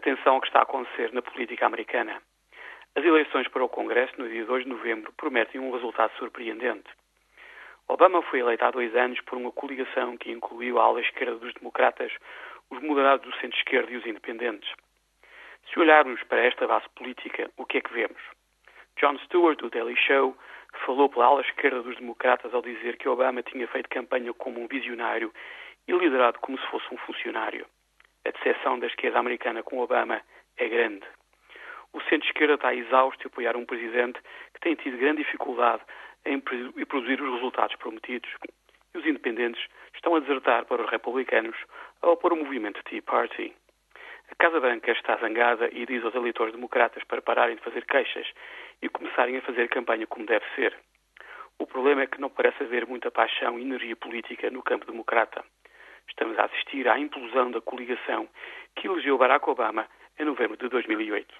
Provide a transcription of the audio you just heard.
Atenção ao que está a acontecer na política americana. As eleições para o Congresso, no dia 2 de novembro, prometem um resultado surpreendente. Obama foi eleito há dois anos por uma coligação que incluiu a ala esquerda dos democratas, os moderados do centro-esquerda e os independentes. Se olharmos para esta base política, o que é que vemos? Jon Stewart, do Daily Show, falou pela ala esquerda dos democratas ao dizer que Obama tinha feito campanha como um visionário e liderado como se fosse um funcionário. A decepção da esquerda americana com Obama é grande. O centro-esquerda está exausto de apoiar um presidente que tem tido grande dificuldade em produzir os resultados prometidos. E os independentes estão a desertar para os republicanos ao opor o movimento Tea Party. A Casa Branca está zangada e diz aos eleitores democratas para pararem de fazer queixas e começarem a fazer campanha como deve ser. O problema é que não parece haver muita paixão e energia política no campo democrata. Assistir à implosão da coligação que elegeu Barack Obama em novembro de 2008.